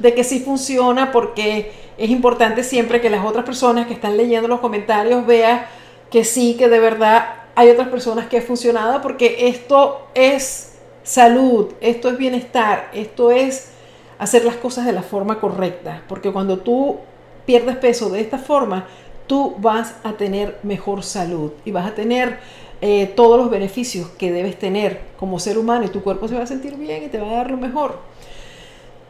de que sí funciona, porque es importante siempre que las otras personas que están leyendo los comentarios vean que sí, que de verdad hay otras personas que ha funcionado, porque esto es salud, esto es bienestar, esto es hacer las cosas de la forma correcta, porque cuando tú pierdes peso de esta forma, tú vas a tener mejor salud y vas a tener eh, todos los beneficios que debes tener como ser humano y tu cuerpo se va a sentir bien y te va a dar lo mejor.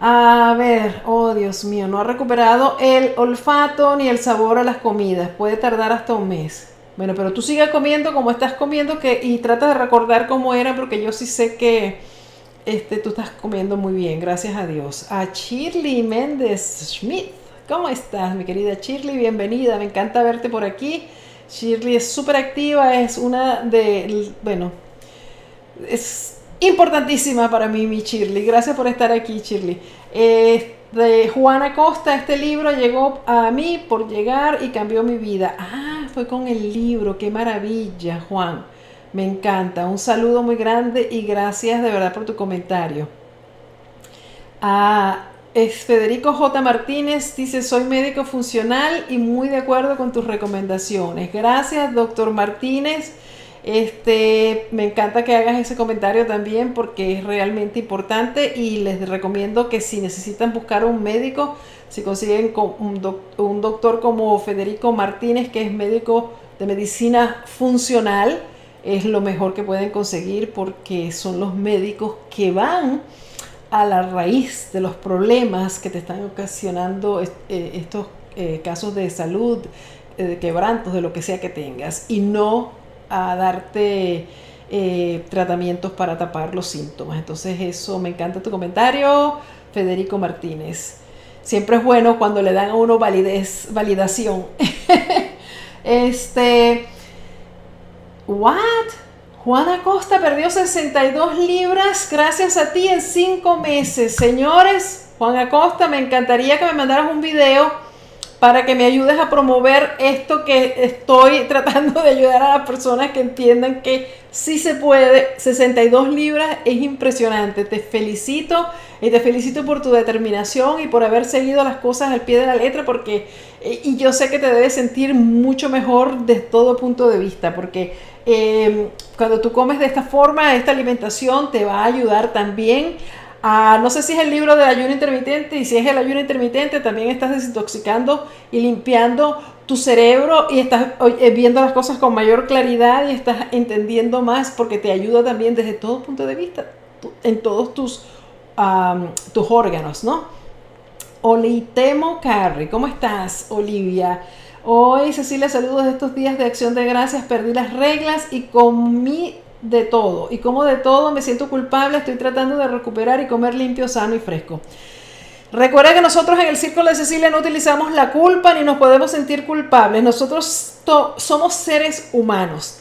A ver, oh Dios mío, no ha recuperado el olfato ni el sabor a las comidas. Puede tardar hasta un mes. Bueno, pero tú sigue comiendo como estás comiendo que, y trata de recordar cómo era porque yo sí sé que este, tú estás comiendo muy bien, gracias a Dios. A Shirley Méndez Schmidt. ¿Cómo estás, mi querida Shirley? Bienvenida, me encanta verte por aquí. Shirley es súper activa, es una de, bueno, es importantísima para mí, mi Shirley. Gracias por estar aquí, Shirley. de Juana Costa, este libro llegó a mí por llegar y cambió mi vida. Ah, fue con el libro, qué maravilla, Juan. Me encanta. Un saludo muy grande y gracias de verdad por tu comentario. Ah, es Federico J. Martínez dice, soy médico funcional y muy de acuerdo con tus recomendaciones. Gracias, doctor Martínez. Este, me encanta que hagas ese comentario también porque es realmente importante y les recomiendo que si necesitan buscar un médico, si consiguen un, doctor como Federico Martínez, que es médico de medicina funcional, es lo mejor que pueden conseguir porque son los médicos que van a la raíz de los problemas que te están ocasionando eh, estos eh, casos de salud, eh, de quebrantos, de lo que sea que tengas, y no a darte tratamientos para tapar los síntomas. Entonces eso, me encanta tu comentario, Federico Martínez. Siempre es bueno cuando le dan a uno validez, validación. este, what? Juan Acosta perdió 62 libras gracias a ti en 5 meses. Señores, Juan Acosta, me encantaría que me mandaras un video para que me ayudes a promover esto que estoy tratando de ayudar a las personas que entiendan que sí se puede. 62 libras es impresionante. Te felicito y te felicito por tu determinación y por haber seguido las cosas al pie de la letra porque eh, y yo sé que te debes sentir mucho mejor desde todo punto de vista porque Em, cuando tú comes de esta forma, esta alimentación te va a ayudar también a, no sé si es el libro de ayuno intermitente, y si es el ayuno intermitente, también estás desintoxicando y limpiando tu cerebro y estás eh, viendo las cosas con mayor claridad y estás entendiendo más porque te ayuda también desde todo punto de vista, en todos tus, tus órganos, ¿no? Olitemo Carri, ¿cómo estás, Olivia? Hoy, Cecilia, saludos de estos días de acción de gracias. Perdí las reglas y comí de todo. Y como de todo, me siento culpable. Estoy tratando de recuperar y comer limpio, sano y fresco. Recuerda que nosotros en el Círculo de Cecilia no utilizamos la culpa ni nos podemos sentir culpables. Nosotros somos seres humanos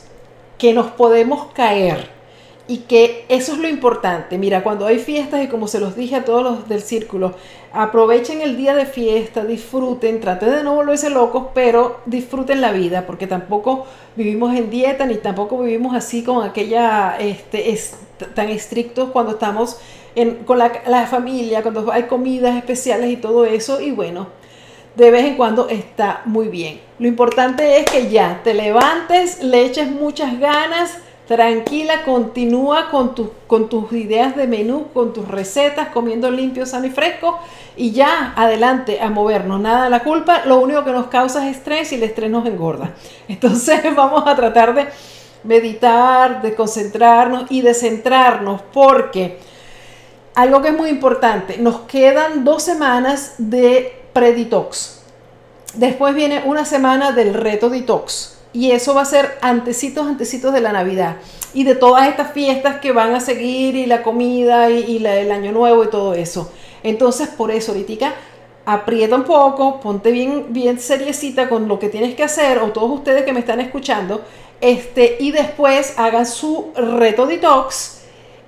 que nos podemos caer y que eso es lo importante. Mira, cuando hay fiestas y como se los dije a todos los del círculo, aprovechen el día de fiesta, disfruten, traten de no volverse locos, pero disfruten la vida, porque tampoco vivimos en dieta ni tampoco vivimos así con aquella, este, es, tan estrictos cuando estamos con la, la familia, cuando hay comidas especiales y todo eso, y bueno, de vez en cuando está muy bien. Lo importante es que ya te levantes, le eches muchas ganas, Tranquila, continúa con, con tus ideas de menú, con tus recetas, comiendo limpio, sano y fresco y ya adelante a movernos. Nada de la culpa, lo único que nos causa es estrés y el estrés nos engorda. Entonces vamos a tratar de meditar, de concentrarnos y de centrarnos porque algo que es muy importante, nos quedan dos semanas de preditox. Después viene una semana del reto detox y eso va a ser antecitos, antecitos de la Navidad y de todas estas fiestas que van a seguir y la comida y, el año nuevo y todo eso. Entonces, por eso ahorita aprieta un poco, ponte bien, bien seriecita con lo que tienes que hacer, o todos ustedes que me están escuchando, este, y después hagan su reto detox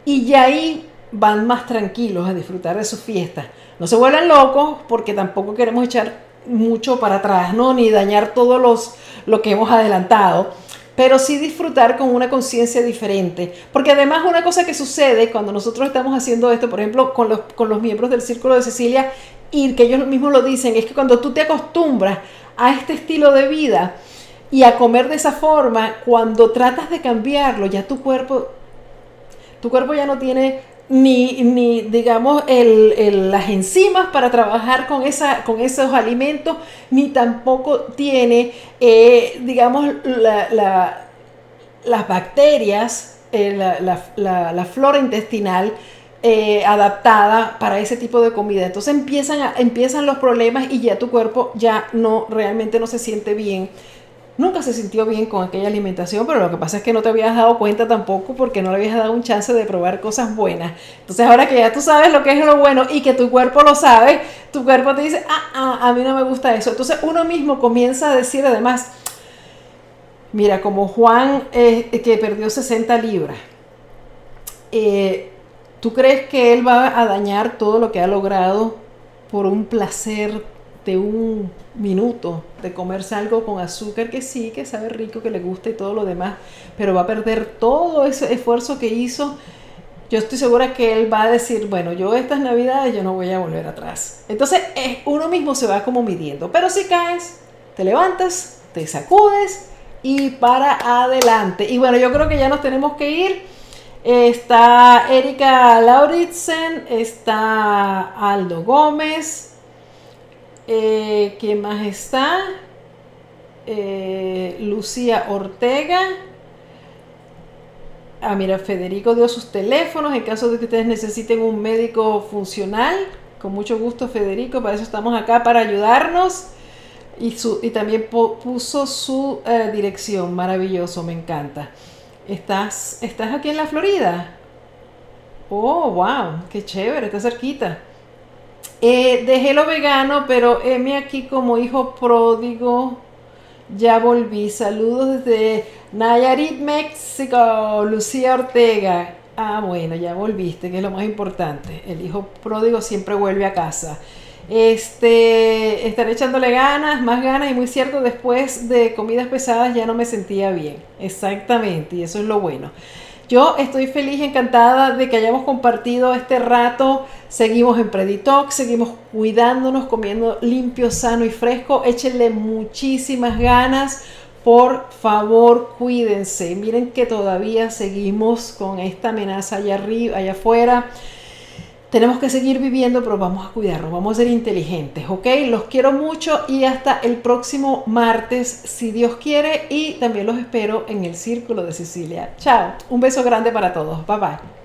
y ya ahí van más tranquilos a disfrutar de sus fiestas. No se vuelvan locos porque tampoco queremos echar mucho para atrás, ¿no? Ni dañar todo los, lo que hemos adelantado pero sí disfrutar con una conciencia diferente. Porque además una cosa que sucede cuando nosotros estamos haciendo esto, por ejemplo, con los, con los miembros del Círculo de Cecilia, y que ellos mismos lo dicen, es que cuando tú te acostumbras a este estilo de vida y a comer de esa forma, cuando tratas de cambiarlo, ya tu cuerpo, tu cuerpo ya no tiene ni, ni digamos, el, las enzimas para trabajar con, esa, con esos alimentos, ni tampoco tiene, eh, digamos, la, las bacterias, eh, la, flora intestinal eh, adaptada para ese tipo de comida. Entonces empiezan, empiezan los problemas y ya tu cuerpo ya no realmente no se siente bien nunca se sintió bien con aquella alimentación, pero lo que pasa es que no te habías dado cuenta tampoco porque no le habías dado un chance de probar cosas buenas. Entonces ahora que ya tú sabes lo que es lo bueno y que tu cuerpo lo sabe, tu cuerpo te dice, ah, ah a mí no me gusta eso. Entonces uno mismo comienza a decir además, mira, como Juan eh, que perdió 60 libras, eh, ¿tú crees que él va a dañar todo lo que ha logrado por un placer de un minuto de comerse algo con azúcar que sí, que sabe rico, que le gusta y todo lo demás, pero va a perder todo ese esfuerzo que hizo. Yo estoy segura que él va a decir, bueno, yo estas navidades yo no voy a volver atrás. Entonces uno mismo se va como midiendo, pero si caes, te levantas, te sacudes y para adelante. Y bueno, yo creo que ya nos tenemos que ir. Está Erika Lauritzen, está Aldo Gómez, eh, ¿Quién más está? Eh, Lucía Ortega. Ah, mira, Federico dio sus teléfonos en caso de que ustedes necesiten un médico funcional. Con mucho gusto, Federico, para eso estamos acá, para ayudarnos. Y, su, y también puso su eh, dirección, maravilloso, me encanta. ¿Estás, ¿Estás aquí en la Florida? Oh, wow, qué chévere, está cerquita. Eh, dejé lo vegano, pero heme aquí como hijo pródigo. Ya volví. Saludos desde Nayarit, México. Lucía Ortega. Ah, bueno, ya volviste, que es lo más importante. El hijo pródigo siempre vuelve a casa. Este, estaré echándole ganas, más ganas y muy cierto, después de comidas pesadas ya no me sentía bien. Exactamente, y eso es lo bueno. Yo estoy feliz y encantada de que hayamos compartido este rato. Seguimos en Preditox, seguimos cuidándonos, comiendo limpio, sano y fresco. Échenle muchísimas ganas. Por favor, cuídense. Miren que todavía seguimos con esta amenaza allá arriba, allá afuera. Tenemos que seguir viviendo, pero vamos a cuidarnos, vamos a ser inteligentes, ¿ok? Los quiero mucho y hasta el próximo martes, si Dios quiere, y también los espero en el Círculo de Sicilia. Chao, un beso grande para todos, bye bye.